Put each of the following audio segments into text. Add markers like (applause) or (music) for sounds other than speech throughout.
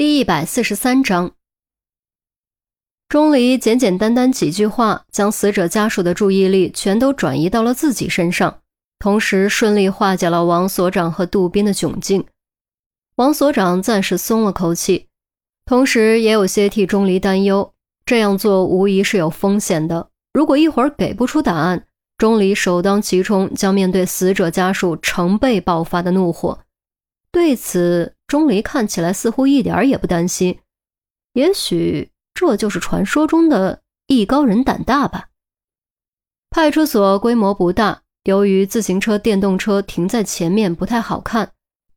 第一百四十三章，钟离简简单单几句话，将死者家属的注意力全都转移到了自己身上，同时顺利化解了王所长和杜宾的窘境。王所长暂时松了口气，同时也有些替钟离担忧。这样做无疑是有风险的，如果一会儿给不出答案，钟离首当其冲将面对死者家属成倍爆发的怒火。对此，钟离看起来似乎一点也不担心。也许这就是传说中的艺高人胆大吧。派出所规模不大，由于自行车、电动车停在前面不太好看，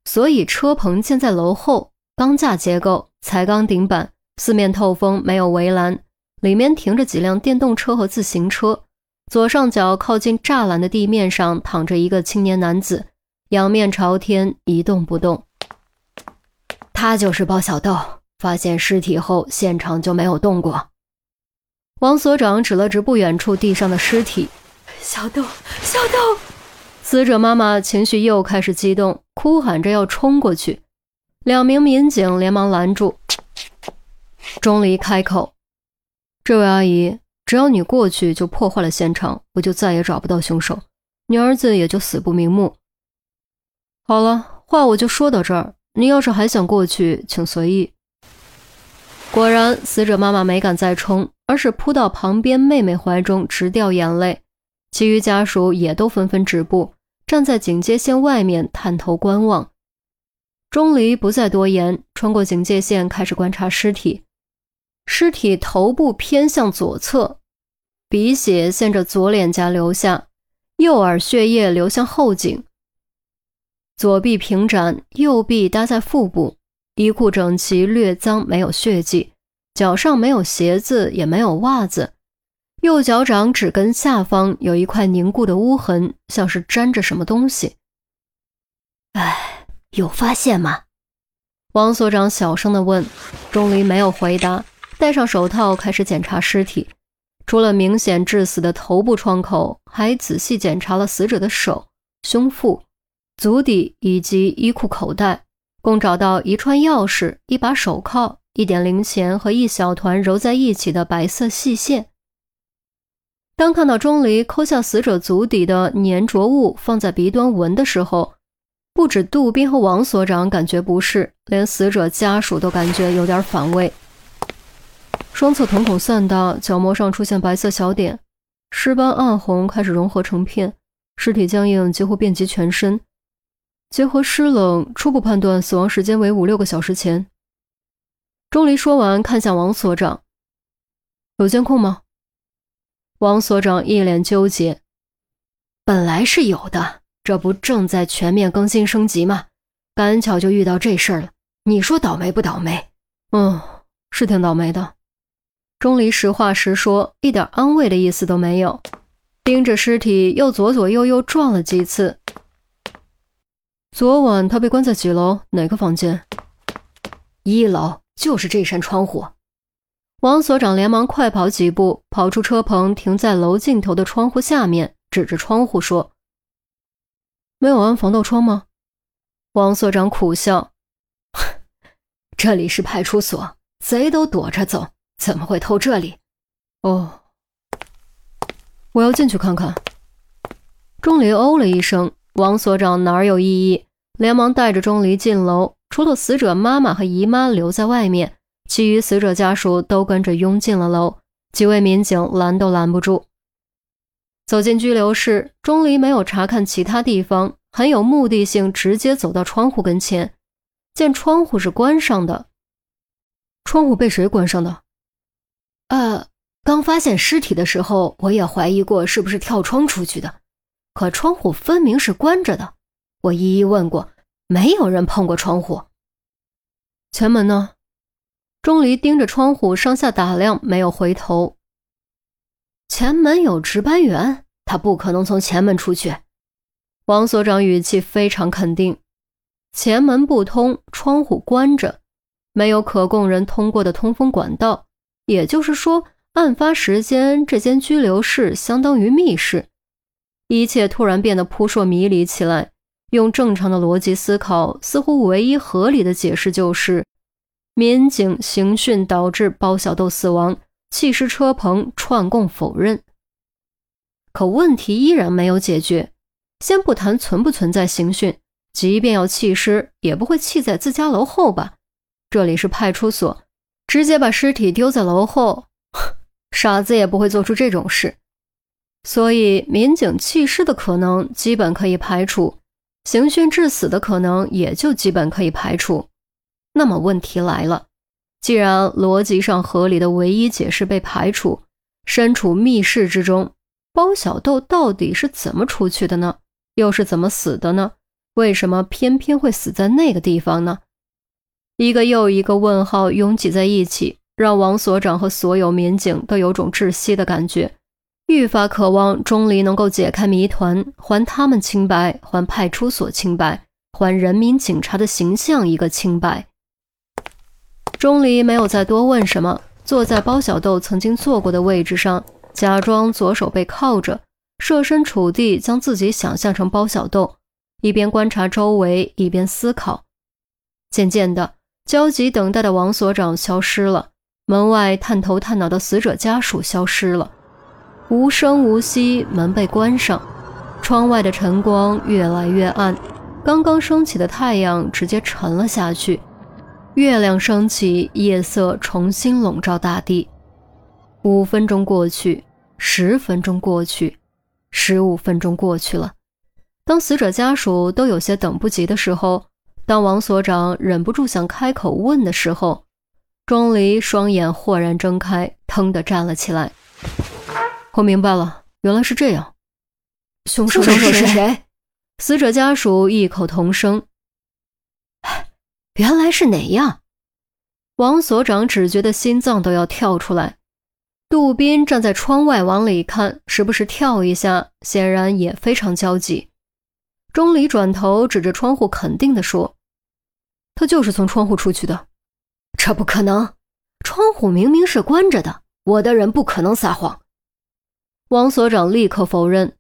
所以车棚建在楼后，钢架结构，彩钢顶板，四面透风，没有围栏，里面停着几辆电动车和自行车。左上角靠近栅栏的地面上躺着一个青年男子。仰面朝天，一动不动。他就是包小豆。发现尸体后，现场就没有动过。王所长指了指不远处地上的尸体：“小豆，小豆！”死者妈妈情绪又开始激动，哭喊着要冲过去。两名民警连忙拦住。钟离开口：“这位阿姨，只要你过去，就破坏了现场，我就再也找不到凶手，你儿子也就死不瞑目。”好了，话我就说到这儿。你要是还想过去，请随意。果然，死者妈妈没敢再冲，而是扑到旁边妹妹怀中，直掉眼泪。其余家属也都纷纷止步，站在警戒线外面探头观望。钟离不再多言，穿过警戒线，开始观察尸体。尸体头部偏向左侧，鼻血沿着左脸颊流下，右耳血液流向后颈。左臂平展，右臂搭在腹部，衣裤整齐，略脏，没有血迹。脚上没有鞋子，也没有袜子。右脚掌指根下方有一块凝固的污痕，像是沾着什么东西。哎，有发现吗？王所长小声地问。钟离没有回答，戴上手套开始检查尸体。除了明显致死的头部创口，还仔细检查了死者的手、胸腹。足底以及衣裤口袋，共找到一串钥匙、一把手铐、一点零钱和一小团揉在一起的白色细线。当看到钟离抠下死者足底的粘着物放在鼻端闻的时候，不止杜宾和王所长感觉不适，连死者家属都感觉有点反胃。双侧瞳孔散大，角膜上出现白色小点，尸斑暗红，开始融合成片，尸体僵硬，几乎遍及全身。结合湿冷，初步判断死亡时间为五六个小时前。钟离说完，看向王所长：“有监控吗？”王所长一脸纠结：“本来是有的，这不正在全面更新升级吗？赶巧就遇到这事儿了。你说倒霉不倒霉？嗯，是挺倒霉的。”钟离实话实说，一点安慰的意思都没有，盯着尸体又左左右右转了几次。昨晚他被关在几楼？哪个房间？一楼，就是这扇窗户。王所长连忙快跑几步，跑出车棚，停在楼尽头的窗户下面，指着窗户说：“没有安防盗窗吗？”王所长苦笑：“ (laughs) 这里是派出所，贼都躲着走，怎么会偷这里？”哦，我要进去看看。钟离哦了一声。王所长哪有异议，连忙带着钟离进楼。除了死者妈妈和姨妈留在外面，其余死者家属都跟着拥进了楼。几位民警拦都拦不住。走进拘留室，钟离没有查看其他地方，很有目的性，直接走到窗户跟前，见窗户是关上的。窗户被谁关上的？呃，刚发现尸体的时候，我也怀疑过是不是跳窗出去的。可窗户分明是关着的，我一一问过，没有人碰过窗户。前门呢？钟离盯着窗户上下打量，没有回头。前门有值班员，他不可能从前门出去。王所长语气非常肯定：前门不通，窗户关着，没有可供人通过的通风管道。也就是说，案发时间这间拘留室相当于密室。一切突然变得扑朔迷离起来。用正常的逻辑思考，似乎唯一合理的解释就是，民警刑讯导致包小豆死亡，弃尸车棚串供否认。可问题依然没有解决。先不谈存不存在刑讯，即便要弃尸，也不会弃在自家楼后吧？这里是派出所，直接把尸体丢在楼后，(laughs) 傻子也不会做出这种事。所以，民警弃尸的可能基本可以排除，刑讯致死的可能也就基本可以排除。那么问题来了，既然逻辑上合理的唯一解释被排除，身处密室之中，包小豆到底是怎么出去的呢？又是怎么死的呢？为什么偏偏会死在那个地方呢？一个又一个问号拥挤在一起，让王所长和所有民警都有种窒息的感觉，愈发渴望钟离能够解开谜团，还他们清白，还派出所清白，还人民警察的形象一个清白。钟离没有再多问什么，坐在包小豆曾经坐过的位置上，假装左手被铐着。设身处地将自己想象成包小豆，一边观察周围，一边思考。渐渐的，焦急等待的王所长消失了，门外探头探脑的死者家属消失了，无声无息，门被关上。窗外的晨光越来越暗，刚刚升起的太阳直接沉了下去。月亮升起，夜色重新笼罩大地。五分钟过去，十分钟过去。十五分钟过去了，当死者家属都有些等不及的时候，当王所长忍不住想开口问的时候，钟离双眼豁然睁开，腾地站了起来。我明白了，原来是这样。凶手是谁？死者家属异口同声。原来是哪样？王所长只觉得心脏都要跳出来。杜宾站在窗外往里看，时不时跳一下，显然也非常焦急。钟离转头指着窗户，肯定地说：“他就是从窗户出去的。”这不可能，窗户明明是关着的，我的人不可能撒谎。王所长立刻否认：“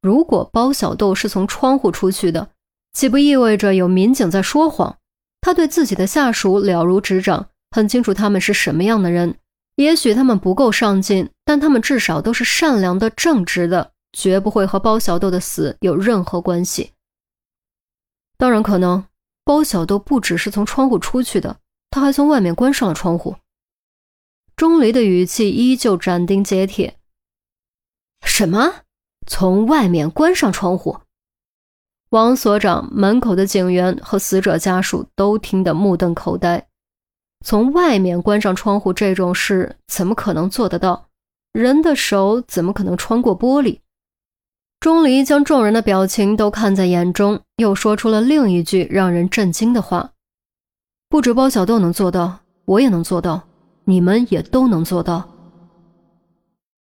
如果包小豆是从窗户出去的，岂不意味着有民警在说谎？他对自己的下属了如指掌，很清楚他们是什么样的人。”也许他们不够上进，但他们至少都是善良的、正直的，绝不会和包小豆的死有任何关系。当然可能，包小豆不只是从窗户出去的，他还从外面关上了窗户。钟离的语气依旧斩钉截铁：“什么？从外面关上窗户？”王所长、门口的警员和死者家属都听得目瞪口呆。从外面关上窗户这种事怎么可能做得到？人的手怎么可能穿过玻璃？钟离将众人的表情都看在眼中，又说出了另一句让人震惊的话：“不止包小豆能做到，我也能做到，你们也都能做到。”